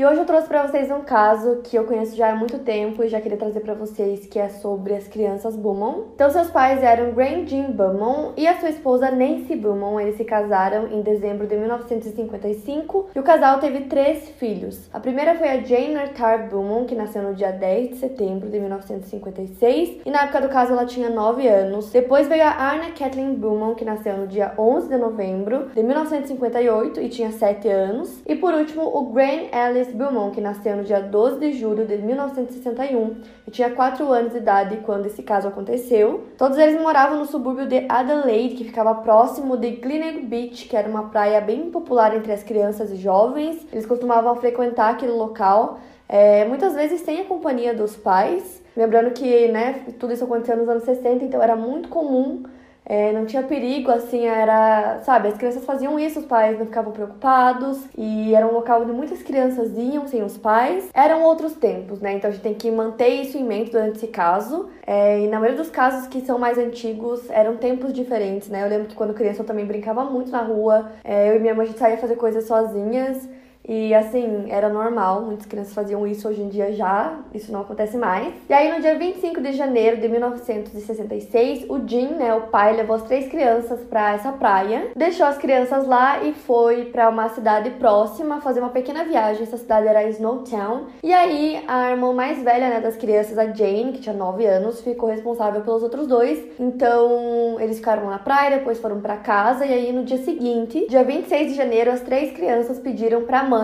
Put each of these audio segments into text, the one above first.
E hoje eu trouxe para vocês um caso que eu conheço já há muito tempo e já queria trazer para vocês, que é sobre as crianças Beaumont. Então, seus pais eram Grand Jean Beaumont e a sua esposa Nancy Beaumont. Eles se casaram em dezembro de 1955 e o casal teve três filhos. A primeira foi a Jane Arthur Beaumont, que nasceu no dia 10 de setembro de 1956 e na época do caso ela tinha 9 anos. Depois veio a Arna Kathleen Beaumont, que nasceu no dia 11 de novembro de 1958 e tinha 7 anos. E por último, o Grant Ellis Beaumont, que nasceu no dia 12 de julho de 1961 e tinha 4 anos de idade quando esse caso aconteceu. Todos eles moravam no subúrbio de Adelaide, que ficava próximo de Glenelg Beach, que era uma praia bem popular entre as crianças e jovens. Eles costumavam frequentar aquele local, é, muitas vezes sem a companhia dos pais. Lembrando que né, tudo isso aconteceu nos anos 60, então era muito comum é, não tinha perigo, assim, era, sabe, as crianças faziam isso, os pais não ficavam preocupados e era um local onde muitas crianças iam sem os pais. Eram outros tempos, né? Então a gente tem que manter isso em mente durante esse caso. É, e na maioria dos casos que são mais antigos, eram tempos diferentes, né? Eu lembro que quando criança eu também brincava muito na rua, é, eu e minha mãe a gente saía fazer coisas sozinhas. E assim, era normal, muitas crianças faziam isso hoje em dia já, isso não acontece mais. E aí no dia 25 de janeiro de 1966, o Jim, né, o pai, levou as três crianças para essa praia, deixou as crianças lá e foi para uma cidade próxima fazer uma pequena viagem. Essa cidade era Snowtown. E aí a irmã mais velha, né, das crianças, a Jane, que tinha 9 anos, ficou responsável pelos outros dois. Então, eles ficaram na praia, depois foram para casa e aí no dia seguinte, dia 26 de janeiro, as três crianças pediram para mãe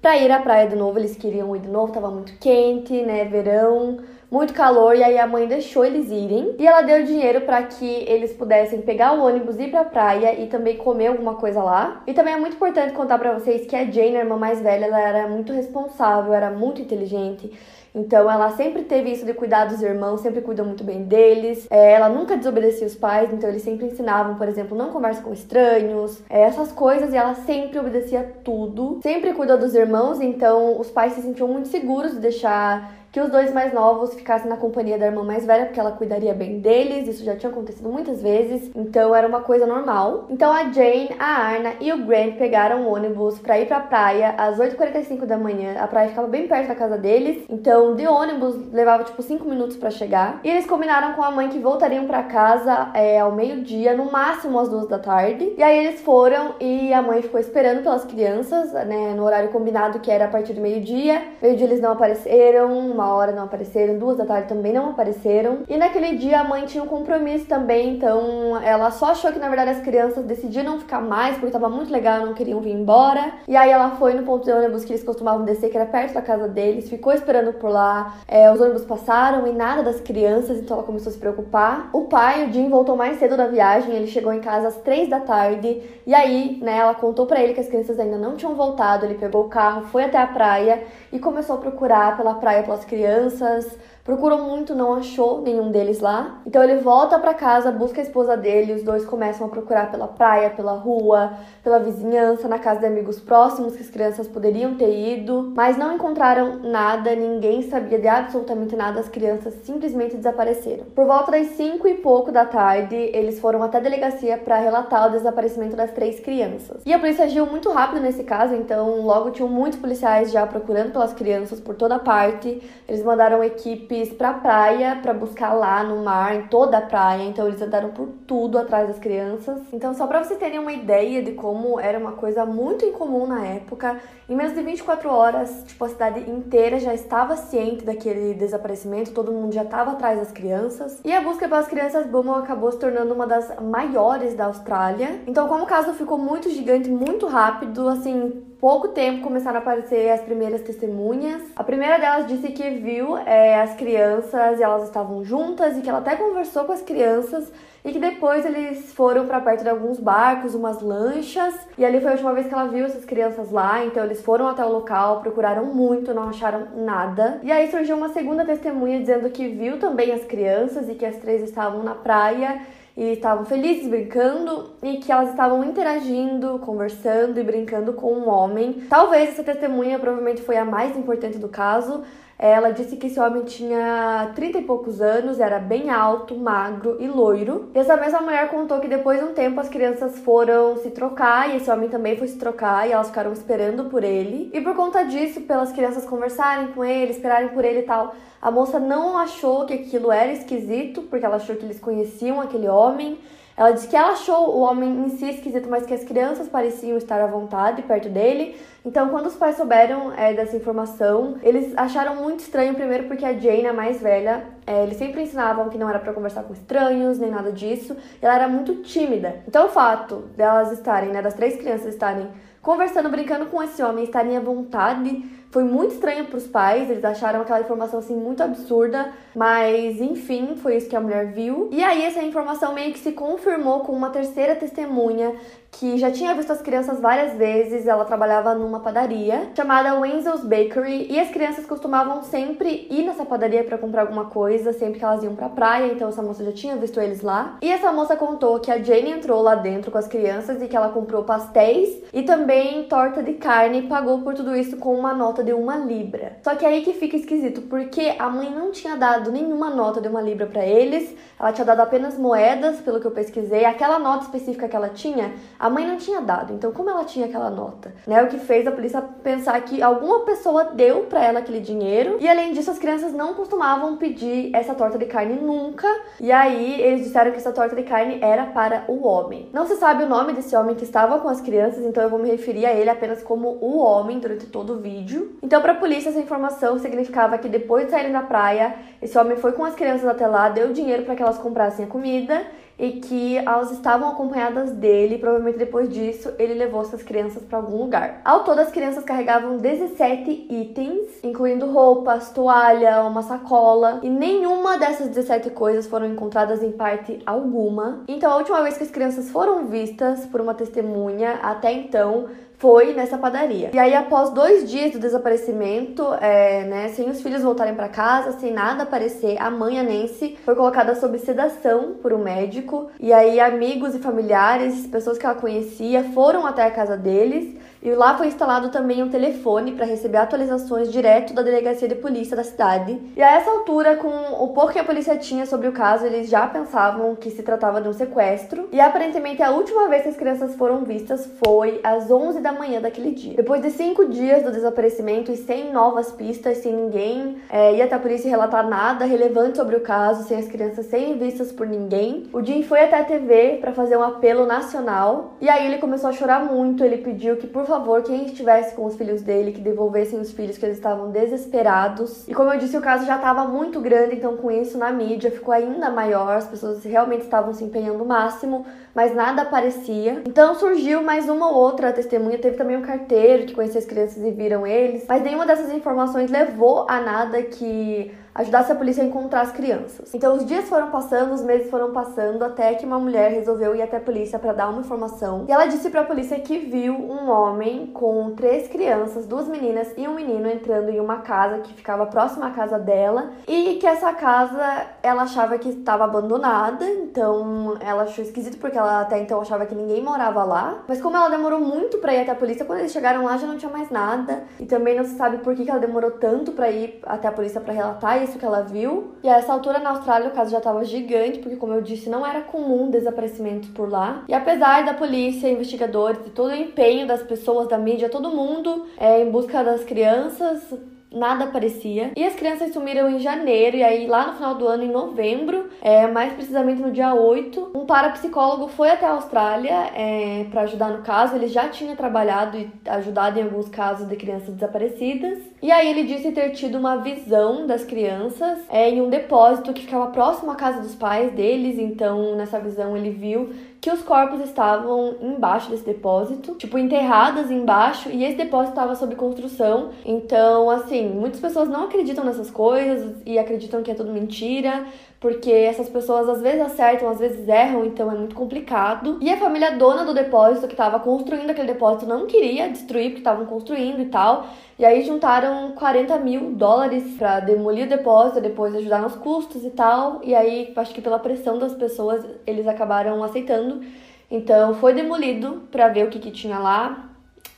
para ir à praia de novo. Eles queriam ir de novo, tava muito quente, né? Verão, muito calor, e aí a mãe deixou eles irem. E ela deu dinheiro para que eles pudessem pegar o ônibus, ir pra praia e também comer alguma coisa lá. E também é muito importante contar para vocês que a Jane, a irmã mais velha, ela era muito responsável, era muito inteligente. Então ela sempre teve isso de cuidar dos irmãos, sempre cuidou muito bem deles. É, ela nunca desobedecia os pais, então eles sempre ensinavam, por exemplo, não conversa com estranhos, é, essas coisas, e ela sempre obedecia tudo. Sempre cuidou dos irmãos, então os pais se sentiam muito seguros de deixar que os dois mais novos ficassem na companhia da irmã mais velha, porque ela cuidaria bem deles, isso já tinha acontecido muitas vezes, então era uma coisa normal. Então a Jane, a Arna e o Grant pegaram o ônibus para ir pra praia às 8h45 da manhã. A praia ficava bem perto da casa deles, então de ônibus levava tipo 5 minutos para chegar. E eles combinaram com a mãe que voltariam para casa é, ao meio-dia, no máximo às duas da tarde. E aí eles foram e a mãe ficou esperando pelas crianças, né, no horário combinado que era a partir do meio-dia. Meio-dia eles não apareceram, uma hora não apareceram, duas da tarde também não apareceram. E naquele dia a mãe tinha um compromisso também, então ela só achou que na verdade as crianças decidiram ficar mais porque tava muito legal, não queriam vir embora. E aí ela foi no ponto de ônibus que eles costumavam descer, que era perto da casa deles, ficou esperando por lá. É, os ônibus passaram e nada das crianças, então ela começou a se preocupar. O pai, o Jim, voltou mais cedo da viagem, ele chegou em casa às três da tarde. E aí, né, ela contou para ele que as crianças ainda não tinham voltado. Ele pegou o carro, foi até a praia e começou a procurar pela praia pelas crianças, Procurou muito, não achou nenhum deles lá. Então ele volta para casa, busca a esposa dele, os dois começam a procurar pela praia, pela rua, pela vizinhança, na casa de amigos próximos que as crianças poderiam ter ido, mas não encontraram nada, ninguém sabia de absolutamente nada, as crianças simplesmente desapareceram. Por volta das 5 e pouco da tarde, eles foram até a delegacia para relatar o desaparecimento das três crianças. E a polícia agiu muito rápido nesse caso, então logo tinham muitos policiais já procurando pelas crianças por toda parte. Eles mandaram equipe equipes pra praia para buscar lá no mar, em toda a praia. Então eles andaram por tudo atrás das crianças. Então, só para vocês terem uma ideia de como era uma coisa muito incomum na época, em menos de 24 horas, tipo, a cidade inteira já estava ciente daquele desaparecimento, todo mundo já estava atrás das crianças. E a busca pelas crianças Beaumont acabou se tornando uma das maiores da Austrália. Então, como o caso ficou muito gigante, muito rápido, assim, pouco tempo começaram a aparecer as primeiras testemunhas. A primeira delas disse que viu é, as crianças e elas estavam juntas e que ela até conversou com as crianças e que depois eles foram para perto de alguns barcos, umas lanchas, e ali foi a última vez que ela viu essas crianças lá, então eles foram até o local, procuraram muito, não acharam nada. E aí surgiu uma segunda testemunha dizendo que viu também as crianças e que as três estavam na praia e estavam felizes brincando e que elas estavam interagindo, conversando e brincando com um homem. Talvez essa testemunha provavelmente foi a mais importante do caso, ela disse que esse homem tinha 30 e poucos anos, era bem alto, magro e loiro. E essa mesma mulher contou que depois de um tempo as crianças foram se trocar e esse homem também foi se trocar e elas ficaram esperando por ele. E por conta disso, pelas crianças conversarem com ele, esperarem por ele e tal, a moça não achou que aquilo era esquisito, porque ela achou que eles conheciam aquele homem. Ela disse que ela achou o homem em si esquisito, mas que as crianças pareciam estar à vontade perto dele. Então, quando os pais souberam é, dessa informação, eles acharam muito estranho, primeiro porque a Jane, a mais velha, é, eles sempre ensinavam que não era para conversar com estranhos, nem nada disso. Ela era muito tímida. Então, o fato delas estarem, né, das três crianças estarem conversando, brincando com esse homem, estarem à vontade foi muito estranho para os pais, eles acharam aquela informação assim muito absurda, mas enfim, foi isso que a mulher viu. E aí essa informação meio que se confirmou com uma terceira testemunha que já tinha visto as crianças várias vezes. Ela trabalhava numa padaria chamada Wenzel's Bakery e as crianças costumavam sempre ir nessa padaria para comprar alguma coisa, sempre que elas iam pra praia. Então essa moça já tinha visto eles lá. E essa moça contou que a Jane entrou lá dentro com as crianças e que ela comprou pastéis e também torta de carne e pagou por tudo isso com uma nota de uma libra. Só que aí que fica esquisito, porque a mãe não tinha dado nenhuma nota de uma libra para eles, ela tinha dado apenas moedas, pelo que eu pesquisei. Aquela nota específica que ela tinha, a mãe não tinha dado. Então, como ela tinha aquela nota? Né? O que fez a polícia pensar que alguma pessoa deu para ela aquele dinheiro. E além disso, as crianças não costumavam pedir essa torta de carne nunca. E aí eles disseram que essa torta de carne era para o homem. Não se sabe o nome desse homem que estava com as crianças, então eu vou me referir a ele apenas como o homem durante todo o vídeo. Então, para a polícia, essa informação significava que depois de saírem da praia, esse homem foi com as crianças até lá, deu dinheiro para que elas comprassem a comida e que elas estavam acompanhadas dele. Provavelmente depois disso ele levou essas crianças para algum lugar. Ao todo, as crianças carregavam 17 itens, incluindo roupas, toalha, uma sacola, e nenhuma dessas 17 coisas foram encontradas em parte alguma. Então, a última vez que as crianças foram vistas por uma testemunha até então foi nessa padaria. E aí, após dois dias do desaparecimento, é, né, sem os filhos voltarem para casa, sem nada aparecer, a mãe, a Nancy, foi colocada sob sedação por um médico. E aí, amigos e familiares, pessoas que ela conhecia, foram até a casa deles e lá foi instalado também um telefone para receber atualizações direto da delegacia de polícia da cidade. E a essa altura, com o pouco que a polícia tinha sobre o caso, eles já pensavam que se tratava de um sequestro. E aparentemente a última vez que as crianças foram vistas foi às 11 da manhã daquele dia. Depois de cinco dias do desaparecimento e sem novas pistas, sem ninguém é, ir até a polícia relatar nada relevante sobre o caso, sem as crianças serem vistas por ninguém, o Jim foi até a TV para fazer um apelo nacional. E aí ele começou a chorar muito. Ele pediu que por favor, quem estivesse com os filhos dele, que devolvessem os filhos, que eles estavam desesperados. E como eu disse, o caso já estava muito grande, então com isso na mídia ficou ainda maior, as pessoas realmente estavam se empenhando o máximo, mas nada aparecia. Então surgiu mais uma ou outra testemunha, teve também um carteiro que conhecia as crianças e viram eles, mas nenhuma dessas informações levou a nada que ajudasse a polícia a encontrar as crianças. Então os dias foram passando, os meses foram passando, até que uma mulher resolveu ir até a polícia para dar uma informação. E ela disse para a polícia que viu um homem com três crianças, duas meninas e um menino entrando em uma casa que ficava próxima à casa dela e que essa casa ela achava que estava abandonada, então ela achou esquisito porque ela até então achava que ninguém morava lá. Mas como ela demorou muito para ir até a polícia, quando eles chegaram lá já não tinha mais nada e também não se sabe por que, ela demorou tanto para ir até a polícia para relatar isso que ela viu. E a essa altura na Austrália o caso já estava gigante, porque como eu disse, não era comum desaparecimentos por lá. E apesar da polícia, investigadores e todo o empenho das pessoas, da mídia, todo mundo é, em busca das crianças, nada aparecia. E as crianças sumiram em janeiro, e aí lá no final do ano, em novembro, é, mais precisamente no dia 8, um parapsicólogo foi até a Austrália é, para ajudar no caso. Ele já tinha trabalhado e ajudado em alguns casos de crianças desaparecidas. E aí ele disse ter tido uma visão das crianças é, em um depósito que ficava próximo à casa dos pais deles. Então, nessa visão, ele viu que os corpos estavam embaixo desse depósito, tipo, enterradas embaixo, e esse depósito estava sob construção. Então, assim, muitas pessoas não acreditam nessas coisas e acreditam que é tudo mentira, porque essas pessoas às vezes acertam, às vezes erram, então é muito complicado. E a família dona do depósito, que estava construindo aquele depósito, não queria destruir, porque estavam construindo e tal. E aí juntaram 40 mil dólares para demolir o depósito, depois ajudar nos custos e tal. E aí, acho que pela pressão das pessoas, eles acabaram aceitando. Então foi demolido para ver o que, que tinha lá.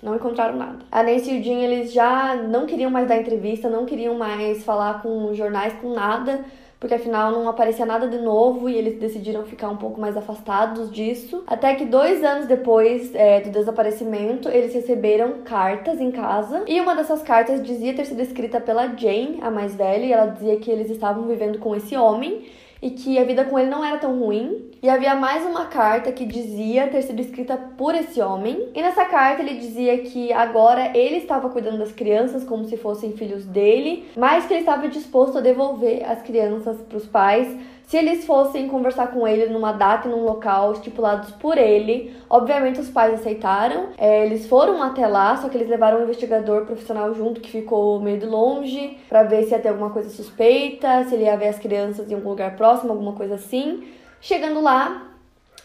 Não encontraram nada. A Nancy e o Jim, eles já não queriam mais dar entrevista, não queriam mais falar com jornais, com nada porque afinal não aparecia nada de novo e eles decidiram ficar um pouco mais afastados disso. Até que dois anos depois é, do desaparecimento, eles receberam cartas em casa e uma dessas cartas dizia ter sido escrita pela Jane, a mais velha, e ela dizia que eles estavam vivendo com esse homem e que a vida com ele não era tão ruim. E havia mais uma carta que dizia ter sido escrita por esse homem. E nessa carta ele dizia que agora ele estava cuidando das crianças como se fossem filhos dele, mas que ele estava disposto a devolver as crianças para os pais se eles fossem conversar com ele numa data e num local estipulados por ele, obviamente os pais aceitaram. É, eles foram até lá, só que eles levaram um investigador profissional junto que ficou meio de longe para ver se ia ter alguma coisa suspeita, se ele ia ver as crianças em algum lugar próximo, alguma coisa assim. Chegando lá,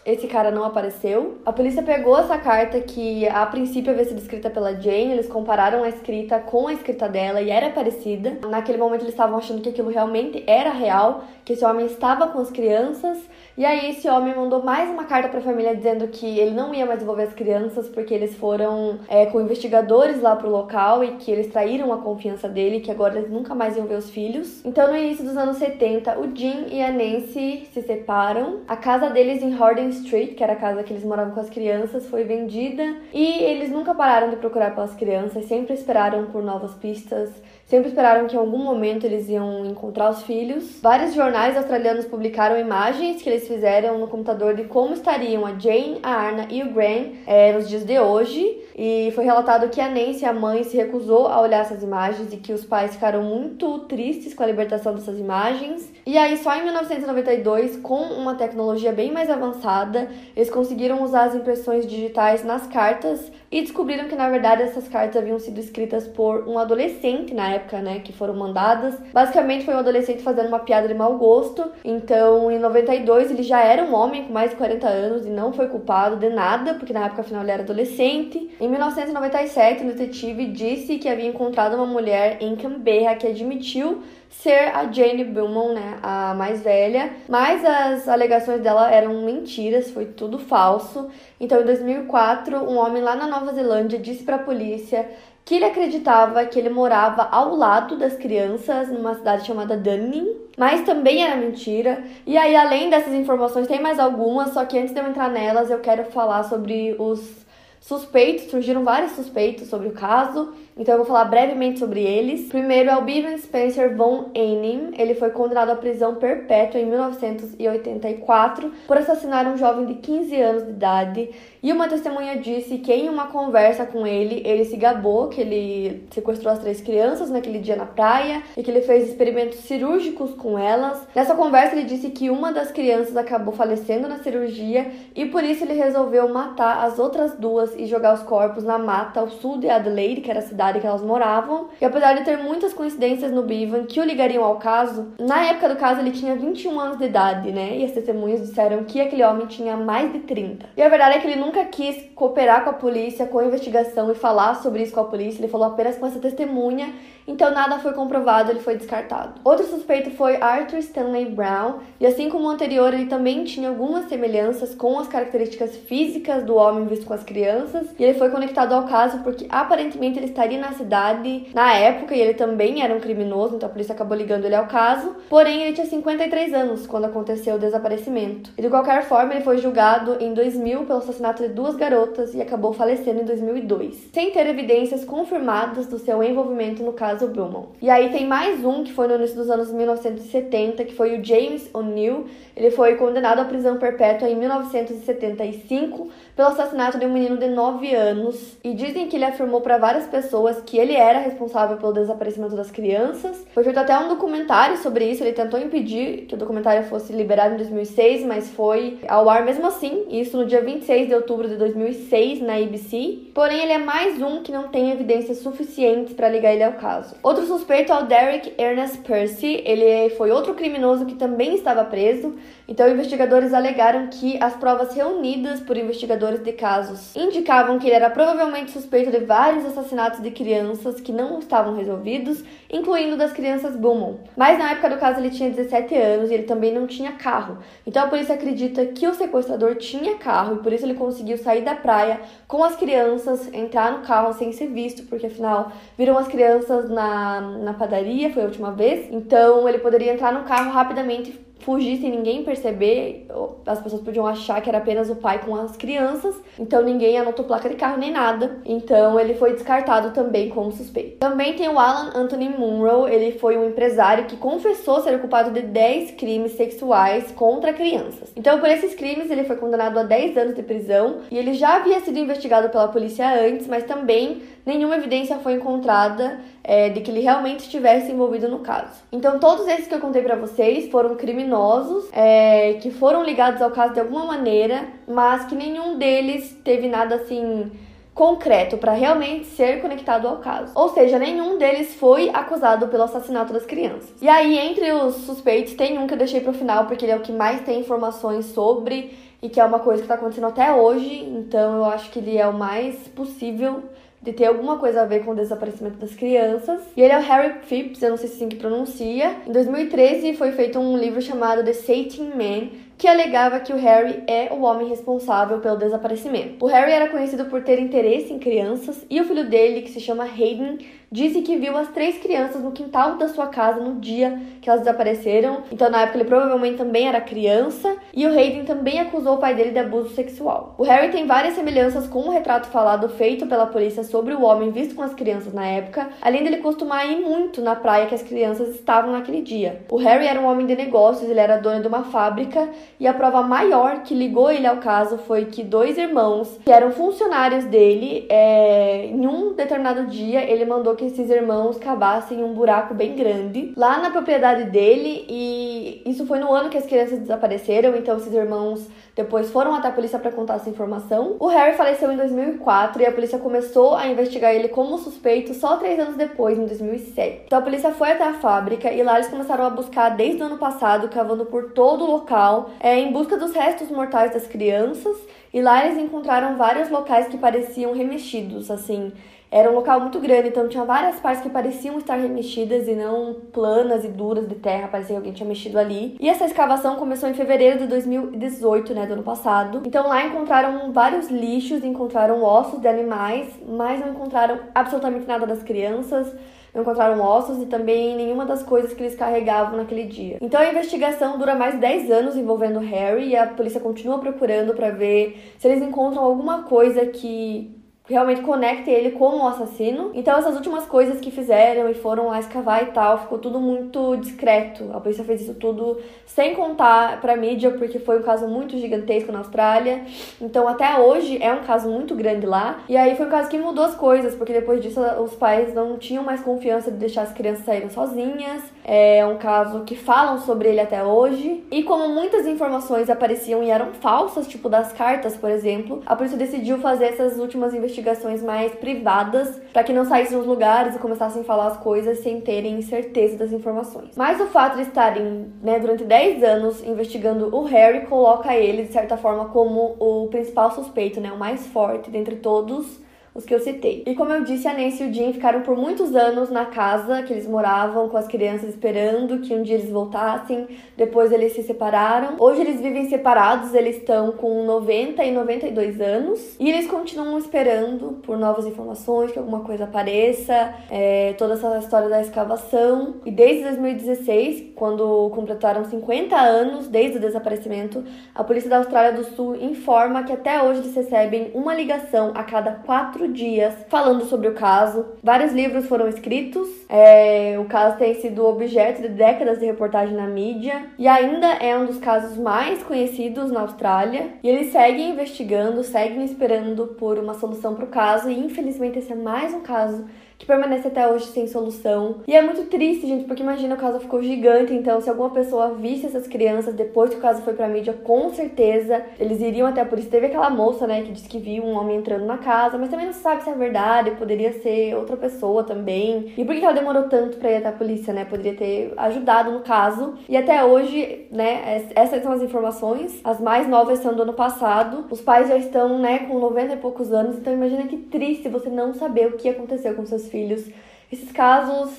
esse cara não apareceu. A polícia pegou essa carta que a princípio havia sido escrita pela Jane, eles compararam a escrita com a escrita dela e era parecida. Naquele momento eles estavam achando que aquilo realmente era real, que esse homem estava com as crianças. E aí esse homem mandou mais uma carta para a família dizendo que ele não ia mais envolver as crianças porque eles foram é, com investigadores lá pro local e que eles traíram a confiança dele, que agora eles nunca mais iam ver os filhos. Então no início dos anos 70, o Jim e a Nancy se separam. A casa deles em Horden Street, que era a casa que eles moravam com as crianças, foi vendida e eles nunca pararam de procurar pelas crianças, sempre esperaram por novas pistas, sempre esperaram que em algum momento eles iam encontrar os filhos. Vários jornais australianos publicaram imagens que eles fizeram no computador de como estariam a Jane, a Arna e o Graham é, nos dias de hoje. E foi relatado que a Nancy, a mãe, se recusou a olhar essas imagens e que os pais ficaram muito tristes com a libertação dessas imagens. E aí, só em 1992, com uma tecnologia bem mais avançada, eles conseguiram usar as impressões digitais nas cartas e descobriram que, na verdade, essas cartas haviam sido escritas por um adolescente na época, né, que foram mandadas. Basicamente, foi um adolescente fazendo uma piada de mau gosto. Então, em 92, ele já era um homem com mais de 40 anos e não foi culpado de nada, porque na época, afinal, ele era adolescente. Em 1997, o detetive disse que havia encontrado uma mulher em Canberra que admitiu ser a Jane Beaumont, né, a mais velha, mas as alegações dela eram mentiras, foi tudo falso. Então, em 2004, um homem lá na Nova Zelândia disse para a polícia que ele acreditava que ele morava ao lado das crianças numa cidade chamada Dunning, mas também era mentira. E aí, além dessas informações, tem mais algumas, só que antes de eu entrar nelas, eu quero falar sobre os suspeitos, surgiram vários suspeitos sobre o caso, então eu vou falar brevemente sobre eles. Primeiro é o Bevan Spencer von Einem, ele foi condenado à prisão perpétua em 1984 por assassinar um jovem de 15 anos de idade, e uma testemunha disse que em uma conversa com ele, ele se gabou que ele sequestrou as três crianças naquele dia na praia e que ele fez experimentos cirúrgicos com elas. Nessa conversa ele disse que uma das crianças acabou falecendo na cirurgia e por isso ele resolveu matar as outras duas e jogar os corpos na mata ao sul de Adelaide, que era a cidade que elas moravam. E apesar de ter muitas coincidências no Bevan que o ligariam ao caso, na época do caso ele tinha 21 anos de idade, né? E as testemunhas disseram que aquele homem tinha mais de 30. E a verdade é que ele nunca quis cooperar com a polícia, com a investigação e falar sobre isso com a polícia. Ele falou apenas com essa testemunha então nada foi comprovado, ele foi descartado. Outro suspeito foi Arthur Stanley Brown, e assim como o anterior, ele também tinha algumas semelhanças com as características físicas do homem visto com as crianças, e ele foi conectado ao caso porque aparentemente ele estaria na cidade na época e ele também era um criminoso, então a polícia acabou ligando ele ao caso. Porém, ele tinha 53 anos quando aconteceu o desaparecimento. E de qualquer forma, ele foi julgado em 2000 pelo assassinato de duas garotas e acabou falecendo em 2002, sem ter evidências confirmadas do seu envolvimento no caso Beaumont. E aí tem mais um que foi no início dos anos 1970, que foi o James O'Neill. Ele foi condenado à prisão perpétua em 1975 pelo assassinato de um menino de de 9 anos e dizem que ele afirmou para várias pessoas que ele era responsável pelo desaparecimento das crianças. Foi feito até um documentário sobre isso, ele tentou impedir que o documentário fosse liberado em 2006, mas foi ao ar mesmo assim, isso no dia 26 de outubro de 2006 na ABC. Porém, ele é mais um que não tem evidências suficientes para ligar ele ao caso. Outro suspeito é o Derek Ernest Percy, ele foi outro criminoso que também estava preso. Então, investigadores alegaram que as provas reunidas por investigadores de casos indicavam que ele era provavelmente suspeito de vários assassinatos de crianças que não estavam resolvidos, incluindo das crianças Beaumont. Mas na época do caso ele tinha 17 anos e ele também não tinha carro. Então a polícia acredita que o sequestrador tinha carro e por isso ele conseguiu sair da praia com as crianças, entrar no carro sem ser visto, porque afinal viram as crianças na, na padaria, foi a última vez. Então ele poderia entrar no carro rapidamente fugir sem ninguém perceber. As pessoas podiam achar que era apenas o pai com as crianças, então ninguém anotou placa de carro nem nada. Então ele foi descartado também como suspeito. Também tem o Alan Anthony Munro, ele foi um empresário que confessou ser culpado de 10 crimes sexuais contra crianças. Então por esses crimes ele foi condenado a 10 anos de prisão e ele já havia sido investigado pela polícia antes, mas também nenhuma evidência foi encontrada é, de que ele realmente estivesse envolvido no caso. Então, todos esses que eu contei para vocês foram criminosos é, que foram ligados ao caso de alguma maneira, mas que nenhum deles teve nada assim concreto para realmente ser conectado ao caso. Ou seja, nenhum deles foi acusado pelo assassinato das crianças. E aí, entre os suspeitos, tem um que eu deixei pro final porque ele é o que mais tem informações sobre e que é uma coisa que tá acontecendo até hoje, então eu acho que ele é o mais possível de ter alguma coisa a ver com o desaparecimento das crianças. E ele é o Harry Phipps, eu não sei se é assim que pronuncia. Em 2013 foi feito um livro chamado The Sating Man, que alegava que o Harry é o homem responsável pelo desaparecimento. O Harry era conhecido por ter interesse em crianças e o filho dele, que se chama Hayden, disse que viu as três crianças no quintal da sua casa no dia que elas desapareceram. Então, na época, ele provavelmente também era criança. E o Hayden também acusou o pai dele de abuso sexual. O Harry tem várias semelhanças com o retrato falado feito pela polícia sobre o homem visto com as crianças na época, além dele costumar ir muito na praia que as crianças estavam naquele dia. O Harry era um homem de negócios, ele era dono de uma fábrica e a prova maior que ligou ele ao caso foi que dois irmãos, que eram funcionários dele, é, em um determinado dia ele mandou que esses irmãos cavassem um buraco bem grande lá na propriedade dele e isso foi no ano que as crianças desapareceram, então esses irmãos depois foram até a polícia para contar essa informação. O Harry faleceu em 2004 e a polícia começou a investigar ele como suspeito só três anos depois, em 2007. Então a polícia foi até a fábrica e lá eles começaram a buscar desde o ano passado, cavando por todo o local, é, em busca dos restos mortais das crianças. E lá eles encontraram vários locais que pareciam remexidos, assim. Era um local muito grande, então tinha várias partes que pareciam estar remexidas e não planas e duras de terra, parecia que alguém tinha mexido ali. E essa escavação começou em fevereiro de 2018, né, do ano passado. Então lá encontraram vários lixos, encontraram ossos de animais, mas não encontraram absolutamente nada das crianças não encontraram ossos e também nenhuma das coisas que eles carregavam naquele dia. Então a investigação dura mais de 10 anos envolvendo Harry e a polícia continua procurando para ver se eles encontram alguma coisa que realmente conecte ele como um assassino. Então essas últimas coisas que fizeram e foram lá escavar e tal, ficou tudo muito discreto. A polícia fez isso tudo sem contar pra mídia, porque foi um caso muito gigantesco na Austrália. Então até hoje é um caso muito grande lá. E aí foi um caso que mudou as coisas, porque depois disso os pais não tinham mais confiança de deixar as crianças saírem sozinhas. É um caso que falam sobre ele até hoje. E como muitas informações apareciam e eram falsas, tipo das cartas, por exemplo, a polícia decidiu fazer essas últimas investigações investigações mais privadas para que não saíssem nos lugares e começassem a falar as coisas sem terem certeza das informações. Mas o fato de estarem, né, durante 10 anos investigando o Harry coloca ele de certa forma como o principal suspeito, né, o mais forte dentre todos os que eu citei. E como eu disse, a Nancy e o Jim ficaram por muitos anos na casa que eles moravam com as crianças esperando que um dia eles voltassem. Depois eles se separaram. Hoje eles vivem separados, eles estão com 90 e 92 anos e eles continuam esperando por novas informações, que alguma coisa apareça, é, toda essa história da escavação. E desde 2016, quando completaram 50 anos desde o desaparecimento, a polícia da Austrália do Sul informa que até hoje eles recebem uma ligação a cada quatro dias falando sobre o caso. Vários livros foram escritos, é, o caso tem sido objeto de décadas de reportagem na mídia e ainda é um dos casos mais conhecidos na Austrália. E eles seguem investigando, seguem esperando por uma solução para o caso, e infelizmente esse é mais um caso que permanece até hoje sem solução. E é muito triste, gente, porque imagina o caso ficou gigante, então se alguma pessoa visse essas crianças depois que o caso foi pra mídia, com certeza eles iriam até a polícia. Teve aquela moça, né, que disse que viu um homem entrando na casa, mas também não sabe se é verdade, poderia ser outra pessoa também. E por que ela demorou tanto pra ir até a polícia, né? Poderia ter ajudado no caso. E até hoje, né, essas são as informações. As mais novas são do ano passado. Os pais já estão, né, com 90 e poucos anos, então imagina que triste você não saber o que aconteceu com seus filhos. Esses casos,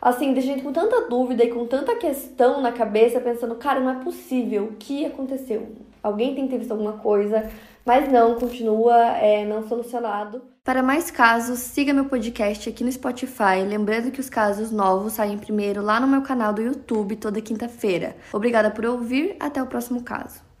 assim, deixa a gente com tanta dúvida e com tanta questão na cabeça, pensando, cara, não é possível, o que aconteceu? Alguém tem que ter visto alguma coisa, mas não, continua é, não solucionado. Para mais casos, siga meu podcast aqui no Spotify. Lembrando que os casos novos saem primeiro lá no meu canal do YouTube toda quinta-feira. Obrigada por ouvir, até o próximo caso.